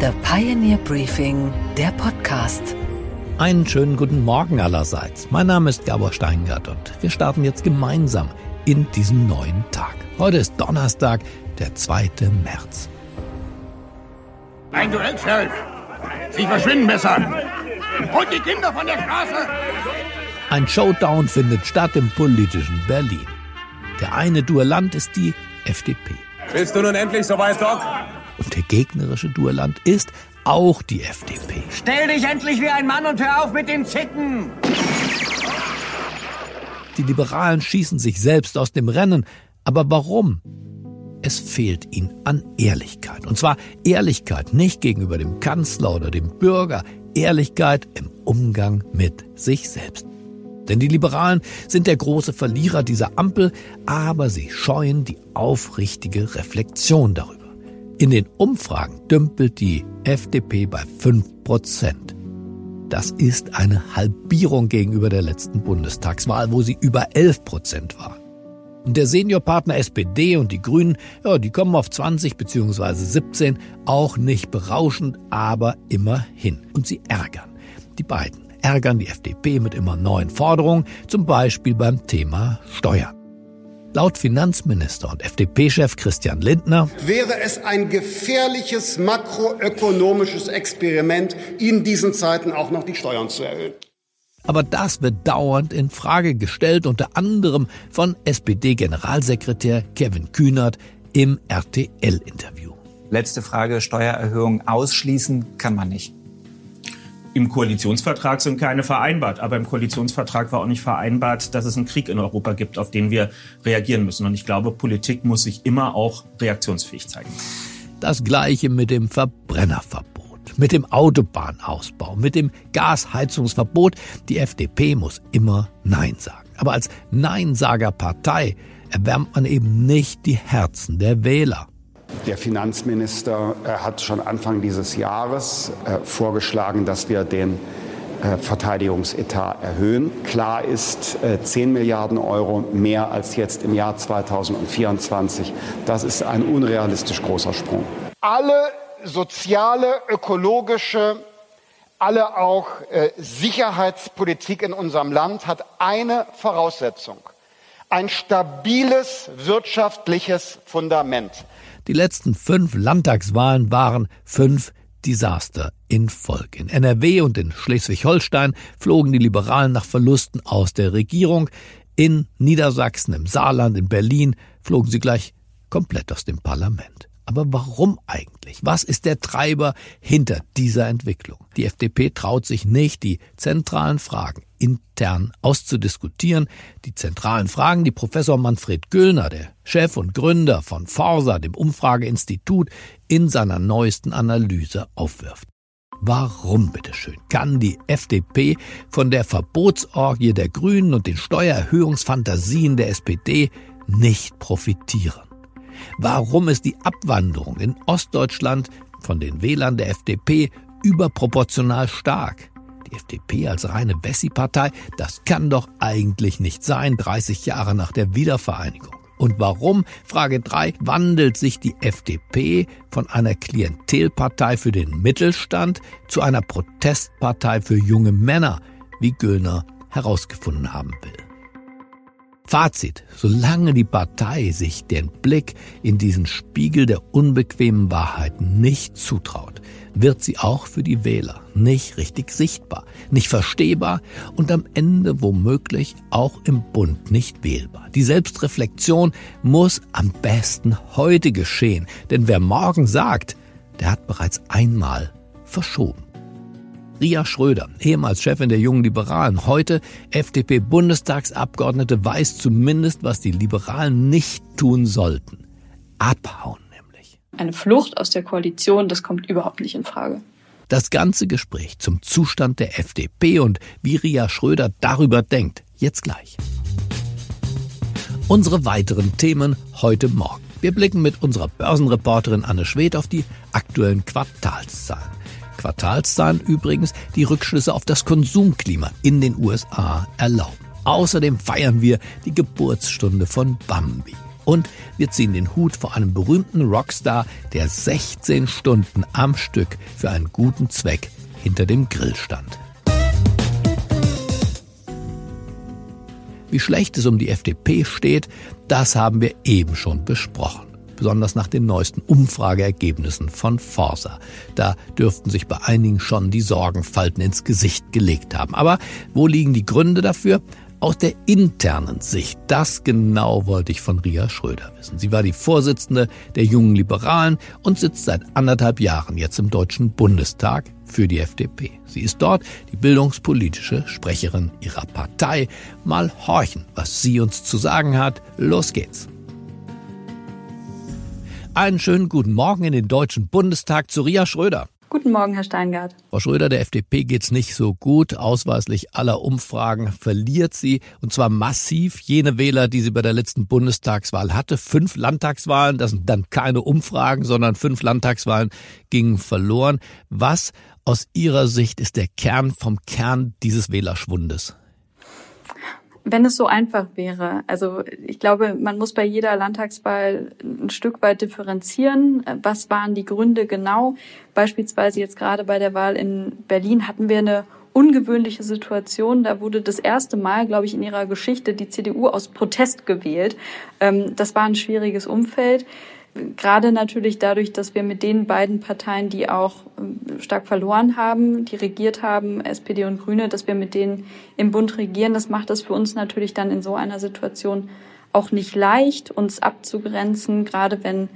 The Pioneer Briefing, der Podcast. Einen schönen guten Morgen allerseits. Mein Name ist Gabor Steingart und wir starten jetzt gemeinsam in diesen neuen Tag. Heute ist Donnerstag, der 2. März. Ein Duell, Sheriff. Sie verschwinden besser. Und die Kinder von der Straße. Ein Showdown findet statt im politischen Berlin. Der eine Duellant ist die FDP. Bist du nun endlich soweit, Doc? Und der gegnerische Duellant ist auch die FDP. Stell dich endlich wie ein Mann und hör auf mit dem Zicken! Die Liberalen schießen sich selbst aus dem Rennen. Aber warum? Es fehlt ihnen an Ehrlichkeit. Und zwar Ehrlichkeit nicht gegenüber dem Kanzler oder dem Bürger, Ehrlichkeit im Umgang mit sich selbst. Denn die Liberalen sind der große Verlierer dieser Ampel, aber sie scheuen die aufrichtige Reflexion darüber. In den Umfragen dümpelt die FDP bei 5 Prozent. Das ist eine Halbierung gegenüber der letzten Bundestagswahl, wo sie über 11 Prozent war. Und der Seniorpartner SPD und die Grünen, ja, die kommen auf 20 bzw. 17, auch nicht berauschend, aber immerhin. Und sie ärgern. Die beiden ärgern die FDP mit immer neuen Forderungen, zum Beispiel beim Thema Steuern. Laut Finanzminister und FDP-Chef Christian Lindner wäre es ein gefährliches makroökonomisches Experiment, in diesen Zeiten auch noch die Steuern zu erhöhen. Aber das wird dauernd in Frage gestellt, unter anderem von SPD-Generalsekretär Kevin Kühnert im RTL-Interview. Letzte Frage, Steuererhöhung ausschließen kann man nicht. Im Koalitionsvertrag sind keine vereinbart, aber im Koalitionsvertrag war auch nicht vereinbart, dass es einen Krieg in Europa gibt, auf den wir reagieren müssen. Und ich glaube, Politik muss sich immer auch reaktionsfähig zeigen. Das gleiche mit dem Verbrennerverbot, mit dem Autobahnausbau, mit dem Gasheizungsverbot. Die FDP muss immer Nein sagen. Aber als Neinsagerpartei erwärmt man eben nicht die Herzen der Wähler. Der Finanzminister äh, hat schon Anfang dieses Jahres äh, vorgeschlagen, dass wir den äh, Verteidigungsetat erhöhen. Klar ist, 10 Milliarden Euro mehr als jetzt im Jahr 2024. Das ist ein unrealistisch großer Sprung. Alle soziale, ökologische, alle auch Sicherheitspolitik in unserem Land hat eine Voraussetzung. Ein stabiles wirtschaftliches Fundament. Die letzten fünf Landtagswahlen waren fünf Desaster in Folge. In NRW und in Schleswig-Holstein flogen die Liberalen nach Verlusten aus der Regierung. In Niedersachsen, im Saarland, in Berlin flogen sie gleich komplett aus dem Parlament. Aber warum eigentlich? Was ist der Treiber hinter dieser Entwicklung? Die FDP traut sich nicht, die zentralen Fragen intern auszudiskutieren. Die zentralen Fragen, die Professor Manfred Göllner, der Chef und Gründer von Forsa, dem Umfrageinstitut, in seiner neuesten Analyse aufwirft. Warum, bitteschön, kann die FDP von der Verbotsorgie der Grünen und den Steuererhöhungsfantasien der SPD nicht profitieren? Warum ist die Abwanderung in Ostdeutschland von den Wählern der FDP überproportional stark? Die FDP als reine Bessi-Partei, das kann doch eigentlich nicht sein, 30 Jahre nach der Wiedervereinigung. Und warum, Frage 3, wandelt sich die FDP von einer Klientelpartei für den Mittelstand zu einer Protestpartei für junge Männer, wie Göllner herausgefunden haben will? Fazit, solange die Partei sich den Blick in diesen Spiegel der unbequemen Wahrheiten nicht zutraut, wird sie auch für die Wähler nicht richtig sichtbar, nicht verstehbar und am Ende womöglich auch im Bund nicht wählbar. Die Selbstreflexion muss am besten heute geschehen, denn wer morgen sagt, der hat bereits einmal verschoben. Ria Schröder, ehemals Chefin der Jungen Liberalen, heute FDP-Bundestagsabgeordnete, weiß zumindest, was die Liberalen nicht tun sollten. Abhauen nämlich. Eine Flucht aus der Koalition, das kommt überhaupt nicht in Frage. Das ganze Gespräch zum Zustand der FDP und wie Ria Schröder darüber denkt, jetzt gleich. Unsere weiteren Themen heute Morgen. Wir blicken mit unserer Börsenreporterin Anne Schwed auf die aktuellen Quartalszahlen. Quartalszahlen übrigens, die Rückschlüsse auf das Konsumklima in den USA erlauben. Außerdem feiern wir die Geburtsstunde von Bambi. Und wir ziehen den Hut vor einem berühmten Rockstar, der 16 Stunden am Stück für einen guten Zweck hinter dem Grill stand. Wie schlecht es um die FDP steht, das haben wir eben schon besprochen. Besonders nach den neuesten Umfrageergebnissen von Forsa. Da dürften sich bei einigen schon die Sorgenfalten ins Gesicht gelegt haben. Aber wo liegen die Gründe dafür? Aus der internen Sicht, das genau wollte ich von Ria Schröder wissen. Sie war die Vorsitzende der jungen Liberalen und sitzt seit anderthalb Jahren jetzt im Deutschen Bundestag für die FDP. Sie ist dort die bildungspolitische Sprecherin ihrer Partei. Mal horchen, was sie uns zu sagen hat. Los geht's. Einen schönen guten Morgen in den Deutschen Bundestag zu Ria Schröder. Guten Morgen, Herr Steingart. Frau Schröder, der FDP geht's nicht so gut. Ausweislich aller Umfragen verliert sie. Und zwar massiv jene Wähler, die sie bei der letzten Bundestagswahl hatte. Fünf Landtagswahlen, das sind dann keine Umfragen, sondern fünf Landtagswahlen gingen verloren. Was aus Ihrer Sicht ist der Kern vom Kern dieses Wählerschwundes? Wenn es so einfach wäre. Also ich glaube, man muss bei jeder Landtagswahl ein Stück weit differenzieren. Was waren die Gründe genau? Beispielsweise jetzt gerade bei der Wahl in Berlin hatten wir eine ungewöhnliche Situation. Da wurde das erste Mal, glaube ich, in ihrer Geschichte die CDU aus Protest gewählt. Ähm, das war ein schwieriges Umfeld. Gerade natürlich dadurch, dass wir mit den beiden Parteien, die auch ähm, stark verloren haben, die regiert haben, SPD und Grüne, dass wir mit denen im Bund regieren, das macht es für uns natürlich dann in so einer Situation auch nicht leicht, uns abzugrenzen, gerade wenn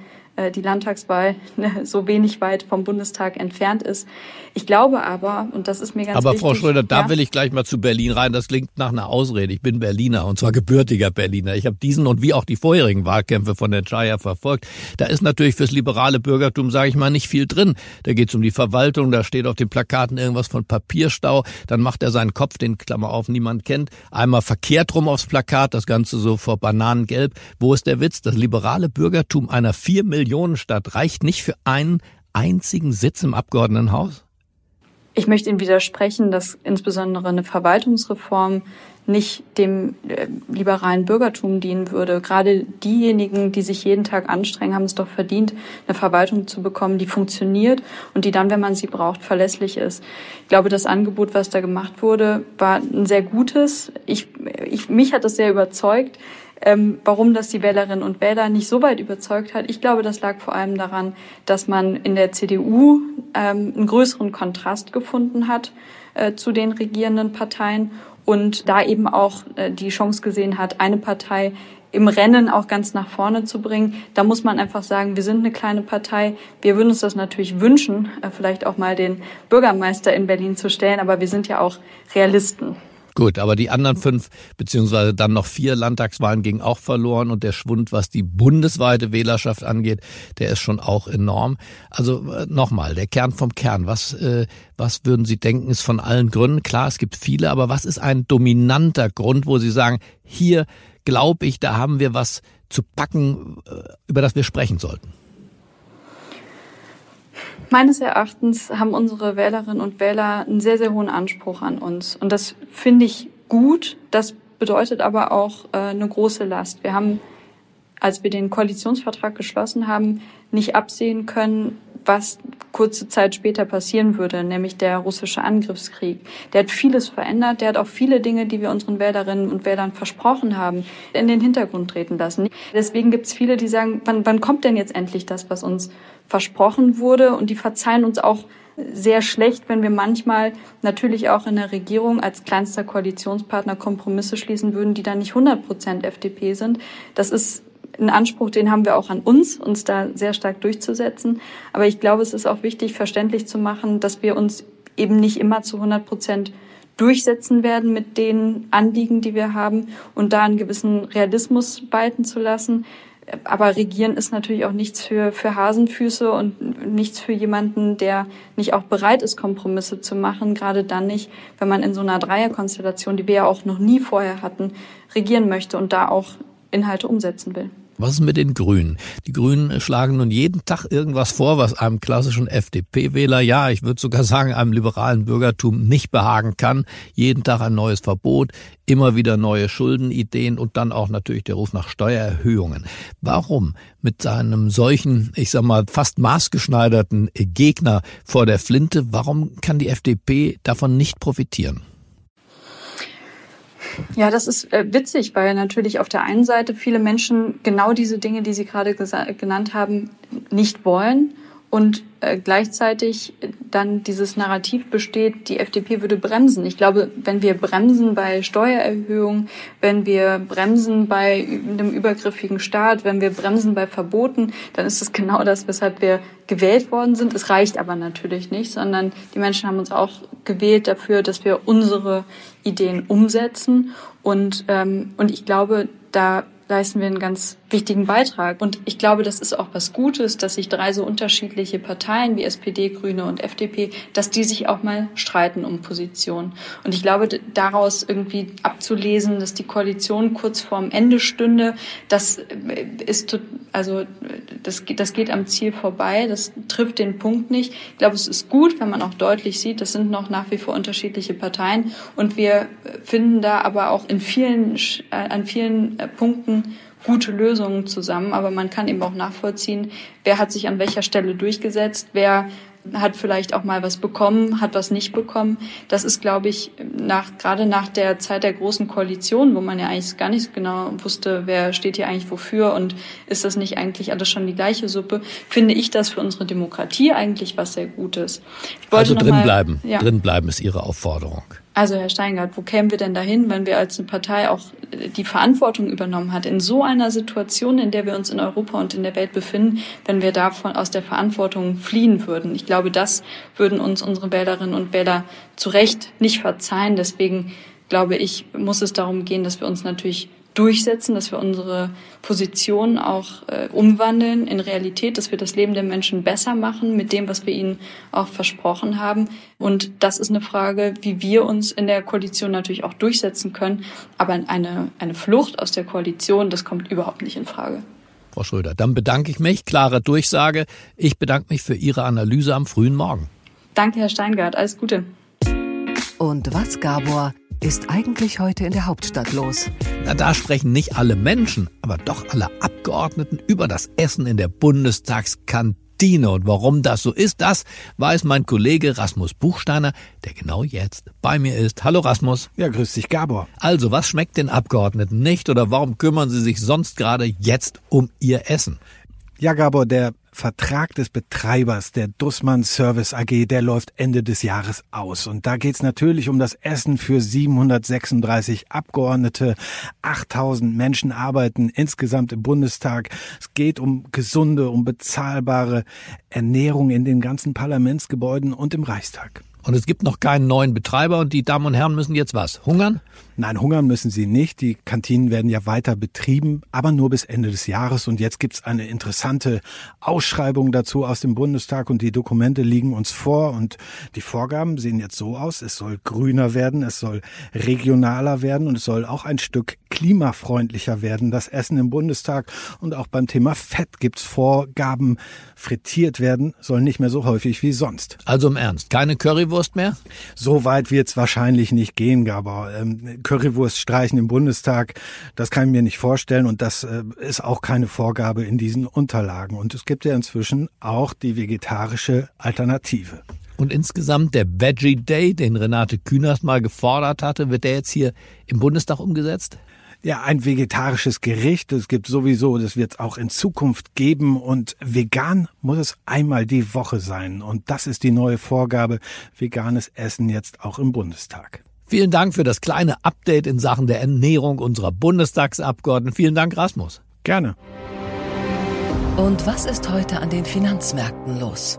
die Landtagswahl ne, so wenig weit vom Bundestag entfernt ist. Ich glaube aber, und das ist mir ganz aber wichtig. Aber Frau Schröder, da ja, will ich gleich mal zu Berlin rein. Das klingt nach einer Ausrede. Ich bin Berliner und zwar gebürtiger Berliner. Ich habe diesen und wie auch die vorherigen Wahlkämpfe von der Chaya verfolgt. Da ist natürlich fürs liberale Bürgertum, sage ich mal, nicht viel drin. Da geht es um die Verwaltung, da steht auf den Plakaten irgendwas von Papierstau. Dann macht er seinen Kopf, den Klammer auf, niemand kennt, einmal verkehrt rum aufs Plakat, das Ganze so vor Bananengelb. Wo ist der Witz? Das liberale Bürgertum einer vier Millionenstadt reicht nicht für einen einzigen Sitz im Abgeordnetenhaus? Ich möchte Ihnen widersprechen, dass insbesondere eine Verwaltungsreform nicht dem äh, liberalen Bürgertum dienen würde. Gerade diejenigen, die sich jeden Tag anstrengen, haben es doch verdient, eine Verwaltung zu bekommen, die funktioniert und die dann, wenn man sie braucht, verlässlich ist. Ich glaube, das Angebot, was da gemacht wurde, war ein sehr gutes. Ich, ich, mich hat das sehr überzeugt. Ähm, warum das die Wählerinnen und Wähler nicht so weit überzeugt hat, ich glaube, das lag vor allem daran, dass man in der CDU ähm, einen größeren Kontrast gefunden hat äh, zu den regierenden Parteien und da eben auch äh, die Chance gesehen hat, eine Partei im Rennen auch ganz nach vorne zu bringen. Da muss man einfach sagen, wir sind eine kleine Partei. Wir würden uns das natürlich wünschen, äh, vielleicht auch mal den Bürgermeister in Berlin zu stellen, aber wir sind ja auch Realisten. Gut, aber die anderen fünf beziehungsweise dann noch vier Landtagswahlen gingen auch verloren und der Schwund, was die bundesweite Wählerschaft angeht, der ist schon auch enorm. Also äh, nochmal, der Kern vom Kern. Was, äh, was würden Sie denken, ist von allen Gründen? Klar, es gibt viele, aber was ist ein dominanter Grund, wo Sie sagen, hier glaube ich, da haben wir was zu packen, äh, über das wir sprechen sollten? Meines Erachtens haben unsere Wählerinnen und Wähler einen sehr, sehr hohen Anspruch an uns. Und das finde ich gut. Das bedeutet aber auch äh, eine große Last. Wir haben, als wir den Koalitionsvertrag geschlossen haben, nicht absehen können, was kurze Zeit später passieren würde, nämlich der russische Angriffskrieg. Der hat vieles verändert, der hat auch viele Dinge, die wir unseren Wählerinnen und Wählern versprochen haben, in den Hintergrund treten lassen. Deswegen gibt es viele, die sagen, wann, wann kommt denn jetzt endlich das, was uns versprochen wurde? Und die verzeihen uns auch sehr schlecht, wenn wir manchmal natürlich auch in der Regierung als kleinster Koalitionspartner Kompromisse schließen würden, die dann nicht 100 Prozent FDP sind. Das ist ein Anspruch, den haben wir auch an uns, uns da sehr stark durchzusetzen. Aber ich glaube, es ist auch wichtig, verständlich zu machen, dass wir uns eben nicht immer zu 100 Prozent durchsetzen werden mit den Anliegen, die wir haben und da einen gewissen Realismus walten zu lassen. Aber regieren ist natürlich auch nichts für, für Hasenfüße und nichts für jemanden, der nicht auch bereit ist, Kompromisse zu machen. Gerade dann nicht, wenn man in so einer Dreierkonstellation, die wir ja auch noch nie vorher hatten, regieren möchte und da auch Inhalte umsetzen will. Was ist mit den Grünen? Die Grünen schlagen nun jeden Tag irgendwas vor, was einem klassischen FDP-Wähler, ja, ich würde sogar sagen, einem liberalen Bürgertum nicht behagen kann. Jeden Tag ein neues Verbot, immer wieder neue Schuldenideen und dann auch natürlich der Ruf nach Steuererhöhungen. Warum mit seinem solchen, ich sag mal, fast maßgeschneiderten Gegner vor der Flinte, warum kann die FDP davon nicht profitieren? Ja, das ist äh, witzig, weil natürlich auf der einen Seite viele Menschen genau diese Dinge, die Sie gerade genannt haben, nicht wollen und äh, gleichzeitig dann dieses Narrativ besteht, die FDP würde bremsen. Ich glaube, wenn wir bremsen bei Steuererhöhungen, wenn wir bremsen bei einem übergriffigen Staat, wenn wir bremsen bei Verboten, dann ist das genau das, weshalb wir gewählt worden sind. Es reicht aber natürlich nicht, sondern die Menschen haben uns auch gewählt dafür, dass wir unsere Ideen umsetzen. Und, ähm, und ich glaube, da leisten wir einen ganz wichtigen Beitrag. Und ich glaube, das ist auch was Gutes, dass sich drei so unterschiedliche Parteien wie SPD, Grüne und FDP, dass die sich auch mal streiten um Positionen. Und ich glaube, daraus irgendwie abzulesen, dass die Koalition kurz vorm Ende stünde, das ist, also, das, das geht am Ziel vorbei. Das trifft den Punkt nicht. Ich glaube, es ist gut, wenn man auch deutlich sieht, das sind noch nach wie vor unterschiedliche Parteien. Und wir finden da aber auch in vielen, an vielen Punkten gute Lösungen zusammen, aber man kann eben auch nachvollziehen, wer hat sich an welcher Stelle durchgesetzt, wer hat vielleicht auch mal was bekommen, hat was nicht bekommen. Das ist, glaube ich, nach, gerade nach der Zeit der großen Koalition, wo man ja eigentlich gar nicht genau wusste, wer steht hier eigentlich wofür und ist das nicht eigentlich alles schon die gleiche Suppe, finde ich das für unsere Demokratie eigentlich was sehr Gutes. also drin bleiben, ja. drin bleiben ist Ihre Aufforderung. Also Herr Steingart, wo kämen wir denn dahin, wenn wir als eine Partei auch die Verantwortung übernommen hat, in so einer Situation, in der wir uns in Europa und in der Welt befinden, wenn wir davon aus der Verantwortung fliehen würden? Ich glaube, das würden uns unsere Wählerinnen und Wähler zu Recht nicht verzeihen. Deswegen glaube ich, muss es darum gehen, dass wir uns natürlich durchsetzen, dass wir unsere Position auch äh, umwandeln in Realität, dass wir das Leben der Menschen besser machen mit dem, was wir ihnen auch versprochen haben. Und das ist eine Frage, wie wir uns in der Koalition natürlich auch durchsetzen können. Aber eine, eine Flucht aus der Koalition, das kommt überhaupt nicht in Frage. Frau Schröder, dann bedanke ich mich. Klare Durchsage. Ich bedanke mich für Ihre Analyse am frühen Morgen. Danke, Herr Steingart. Alles Gute. Und was, Gabor? Ist eigentlich heute in der Hauptstadt los? Na, da sprechen nicht alle Menschen, aber doch alle Abgeordneten über das Essen in der Bundestagskantine. Und warum das so ist, das weiß mein Kollege Rasmus Buchsteiner, der genau jetzt bei mir ist. Hallo Rasmus. Ja, grüß dich, Gabor. Also, was schmeckt den Abgeordneten nicht oder warum kümmern sie sich sonst gerade jetzt um ihr Essen? Ja, Gabor, der Vertrag des Betreibers der Dussmann Service AG, der läuft Ende des Jahres aus. Und da geht's natürlich um das Essen für 736 Abgeordnete. 8000 Menschen arbeiten insgesamt im Bundestag. Es geht um gesunde, um bezahlbare Ernährung in den ganzen Parlamentsgebäuden und im Reichstag. Und es gibt noch keinen neuen Betreiber und die Damen und Herren müssen jetzt was? Hungern? Nein, hungern müssen sie nicht. Die Kantinen werden ja weiter betrieben, aber nur bis Ende des Jahres. Und jetzt gibt's eine interessante Ausschreibung dazu aus dem Bundestag und die Dokumente liegen uns vor. Und die Vorgaben sehen jetzt so aus. Es soll grüner werden, es soll regionaler werden und es soll auch ein Stück klimafreundlicher werden, das Essen im Bundestag. Und auch beim Thema Fett gibt's Vorgaben. Frittiert werden soll nicht mehr so häufig wie sonst. Also im Ernst, keine Currywurst mehr? So weit wird's wahrscheinlich nicht gehen, aber ähm, Currywurst streichen im Bundestag, das kann ich mir nicht vorstellen. Und das äh, ist auch keine Vorgabe in diesen Unterlagen. Und es gibt ja inzwischen auch die vegetarische Alternative. Und insgesamt der Veggie Day, den Renate Künast mal gefordert hatte, wird der jetzt hier im Bundestag umgesetzt? Ja, ein vegetarisches Gericht. Es gibt sowieso, das wird es auch in Zukunft geben. Und vegan muss es einmal die Woche sein. Und das ist die neue Vorgabe. Veganes Essen jetzt auch im Bundestag. Vielen Dank für das kleine Update in Sachen der Ernährung unserer Bundestagsabgeordneten. Vielen Dank, Rasmus. Gerne. Und was ist heute an den Finanzmärkten los?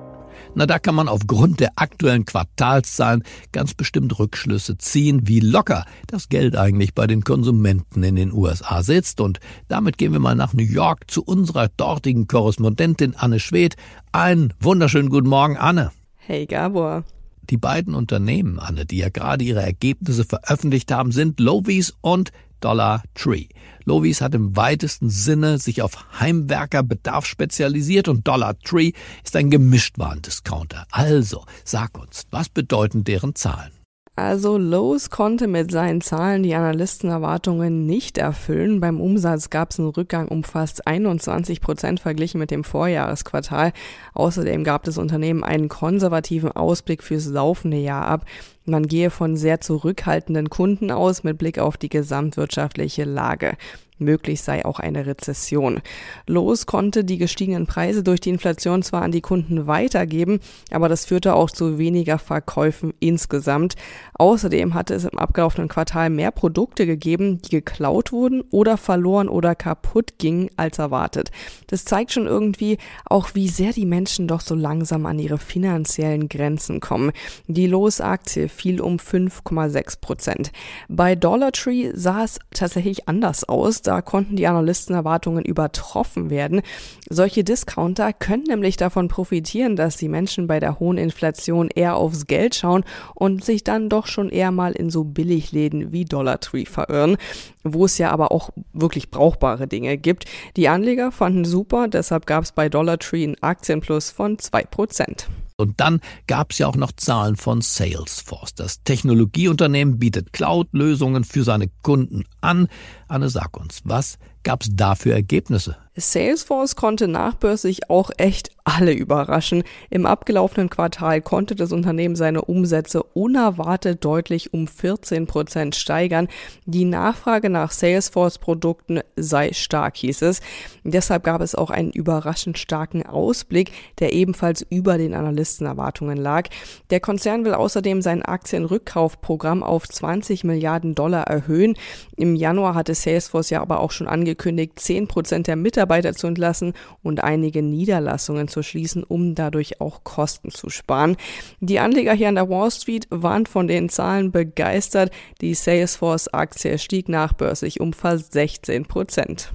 Na, da kann man aufgrund der aktuellen Quartalszahlen ganz bestimmt Rückschlüsse ziehen, wie locker das Geld eigentlich bei den Konsumenten in den USA sitzt. Und damit gehen wir mal nach New York zu unserer dortigen Korrespondentin Anne Schwedt. Einen wunderschönen guten Morgen, Anne. Hey Gabor. Die beiden Unternehmen, Anne, die ja gerade ihre Ergebnisse veröffentlicht haben, sind Lovies und Dollar Tree. Lovies hat im weitesten Sinne sich auf Heimwerkerbedarf spezialisiert und Dollar Tree ist ein Gemischtwarendiscounter. Also, sag uns, was bedeuten deren Zahlen? Also Lowe's konnte mit seinen Zahlen die Analystenerwartungen nicht erfüllen. Beim Umsatz gab es einen Rückgang um fast 21 Prozent verglichen mit dem Vorjahresquartal. Außerdem gab das Unternehmen einen konservativen Ausblick fürs laufende Jahr ab. Man gehe von sehr zurückhaltenden Kunden aus mit Blick auf die gesamtwirtschaftliche Lage. Möglich sei auch eine Rezession. Los konnte die gestiegenen Preise durch die Inflation zwar an die Kunden weitergeben, aber das führte auch zu weniger Verkäufen insgesamt. Außerdem hatte es im abgelaufenen Quartal mehr Produkte gegeben, die geklaut wurden oder verloren oder kaputt gingen als erwartet. Das zeigt schon irgendwie auch, wie sehr die Menschen doch so langsam an ihre finanziellen Grenzen kommen. Die Los-Aktie fiel um 5,6 Prozent. Bei Dollar Tree sah es tatsächlich anders aus. Da konnten die Analystenerwartungen übertroffen werden. Solche Discounter können nämlich davon profitieren, dass die Menschen bei der hohen Inflation eher aufs Geld schauen und sich dann doch schon eher mal in so Billigläden wie Dollar Tree verirren, wo es ja aber auch wirklich brauchbare Dinge gibt. Die Anleger fanden super, deshalb gab es bei Dollar Tree einen Aktienplus von 2%. Und dann gab es ja auch noch Zahlen von Salesforce. Das Technologieunternehmen bietet Cloud-Lösungen für seine Kunden an. Anne, sag uns, was gab es da für Ergebnisse? Salesforce konnte nachbörslich auch echt alle überraschen. Im abgelaufenen Quartal konnte das Unternehmen seine Umsätze unerwartet deutlich um 14 Prozent steigern. Die Nachfrage nach Salesforce-Produkten sei stark, hieß es. Deshalb gab es auch einen überraschend starken Ausblick, der ebenfalls über den Analystenerwartungen lag. Der Konzern will außerdem sein Aktienrückkaufprogramm auf 20 Milliarden Dollar erhöhen. Im Januar hatte Salesforce ja aber auch schon angekündigt, 10 Prozent der Mitarbeiter Mitarbeiter zu entlassen und einige Niederlassungen zu schließen, um dadurch auch Kosten zu sparen. Die Anleger hier an der Wall Street waren von den Zahlen begeistert. Die Salesforce-Aktie stieg nachbörslich um fast 16 Prozent.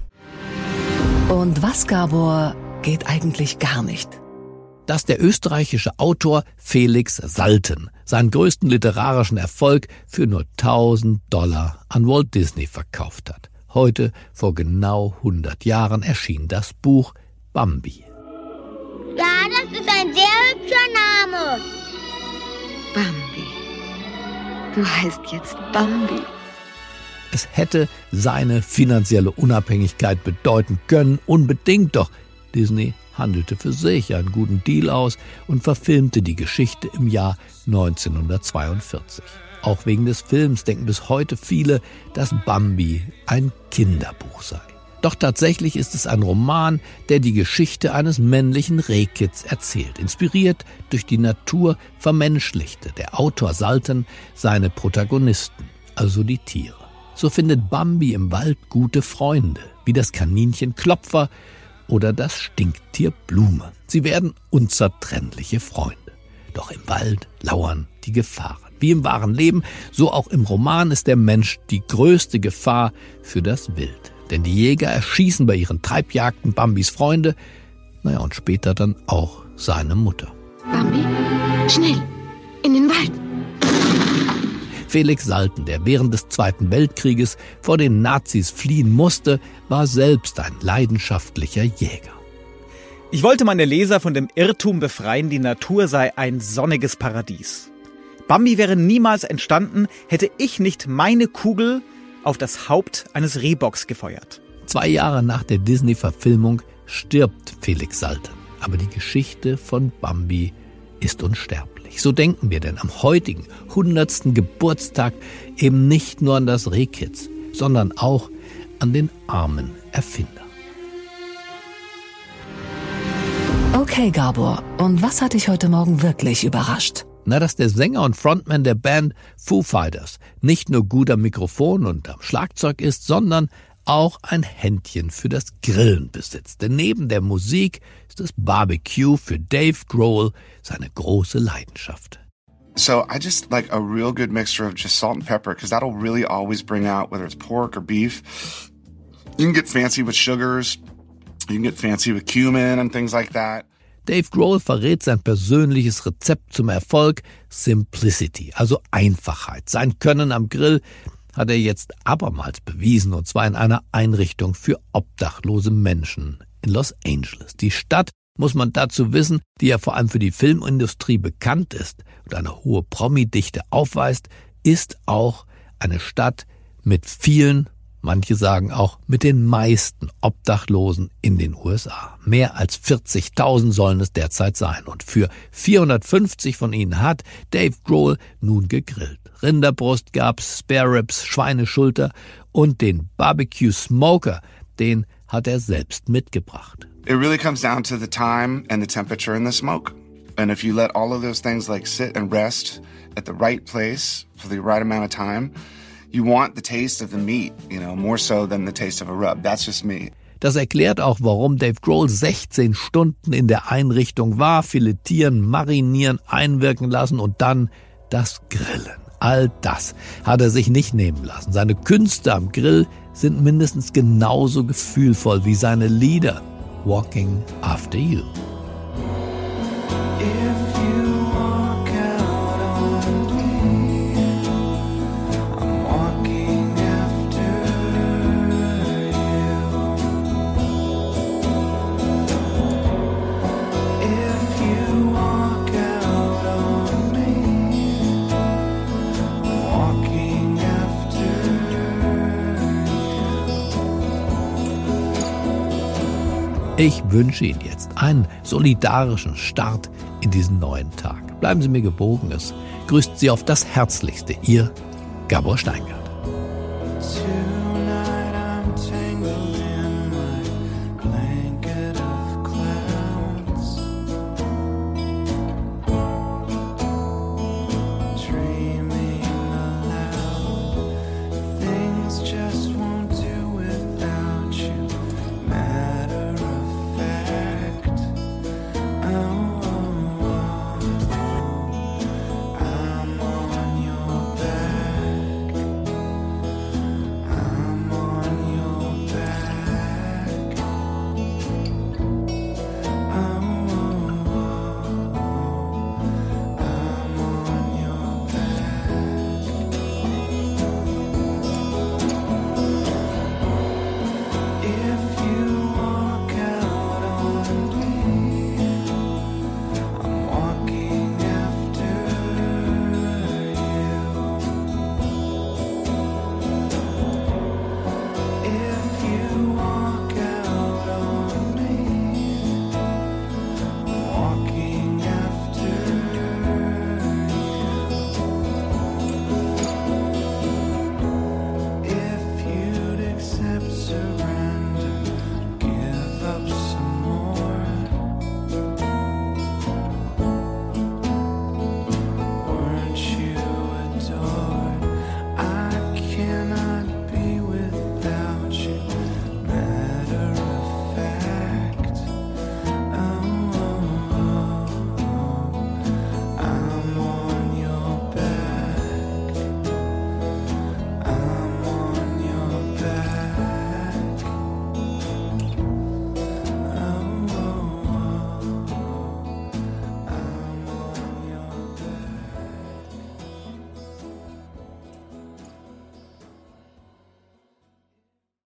Und was, Gabor, geht eigentlich gar nicht? dass der österreichische Autor Felix Salten seinen größten literarischen Erfolg für nur 1000 Dollar an Walt Disney verkauft hat. Heute, vor genau 100 Jahren, erschien das Buch Bambi. Ja, das ist ein sehr hübscher Name. Bambi. Du heißt jetzt Bambi. Es hätte seine finanzielle Unabhängigkeit bedeuten können, unbedingt doch. Disney handelte für sich einen guten Deal aus und verfilmte die Geschichte im Jahr 1942. Auch wegen des Films denken bis heute viele, dass Bambi ein Kinderbuch sei. Doch tatsächlich ist es ein Roman, der die Geschichte eines männlichen Rehkitz erzählt. Inspiriert durch die Natur vermenschlichte der Autor Salten seine Protagonisten, also die Tiere. So findet Bambi im Wald gute Freunde, wie das Kaninchen Klopfer oder das Stinktier Blume. Sie werden unzertrennliche Freunde. Doch im Wald lauern die Gefahren. Wie im wahren Leben, so auch im Roman ist der Mensch die größte Gefahr für das Wild. Denn die Jäger erschießen bei ihren Treibjagden Bambis Freunde, naja, und später dann auch seine Mutter. Bambi, schnell, in den Wald. Felix Salten, der während des Zweiten Weltkrieges vor den Nazis fliehen musste, war selbst ein leidenschaftlicher Jäger. Ich wollte meine Leser von dem Irrtum befreien, die Natur sei ein sonniges Paradies. Bambi wäre niemals entstanden, hätte ich nicht meine Kugel auf das Haupt eines Rehbocks gefeuert. Zwei Jahre nach der Disney-Verfilmung stirbt Felix Salten. Aber die Geschichte von Bambi ist unsterblich. So denken wir denn am heutigen 100. Geburtstag eben nicht nur an das Rehkitz, sondern auch an den armen Erfinder. Okay, Gabor, und was hat dich heute Morgen wirklich überrascht? Na, dass der Sänger und Frontman der Band Foo Fighters nicht nur gut am Mikrofon und am Schlagzeug ist, sondern auch ein Händchen für das Grillen besitzt. Denn neben der Musik ist das Barbecue für Dave Grohl seine große Leidenschaft. So I just like a real good mixture of just salt and pepper because that'll really always bring out whether it's pork or beef. You can get fancy with sugars. You can get fancy with cumin and things like that. Dave Grohl verrät sein persönliches Rezept zum Erfolg Simplicity, also Einfachheit. Sein Können am Grill hat er jetzt abermals bewiesen, und zwar in einer Einrichtung für obdachlose Menschen in Los Angeles. Die Stadt, muss man dazu wissen, die ja vor allem für die Filmindustrie bekannt ist und eine hohe Promidichte aufweist, ist auch eine Stadt mit vielen Manche sagen auch mit den meisten Obdachlosen in den USA. Mehr als 40.000 sollen es derzeit sein. Und für 450 von ihnen hat Dave Grohl nun gegrillt. Rinderbrust gab's, Spare Ribs, Schweineschulter und den Barbecue Smoker, den hat er selbst mitgebracht. It really comes down to the time and the temperature and the smoke. And if you let all of those things like sit and rest at the right place for the right amount of time, you want the taste of the meat, you know, more so than the taste of a rub. That's just me. Das erklärt auch, warum Dave Grohl 16 Stunden in der Einrichtung war, filetieren, marinieren, einwirken lassen und dann das Grillen. All das hat er sich nicht nehmen lassen. Seine Künste am Grill sind mindestens genauso gefühlvoll wie seine Lieder. Walking After You. Ich wünsche Ihnen jetzt einen solidarischen Start in diesen neuen Tag. Bleiben Sie mir gewogen. Es grüßt Sie auf das Herzlichste. Ihr Gabor Steingart.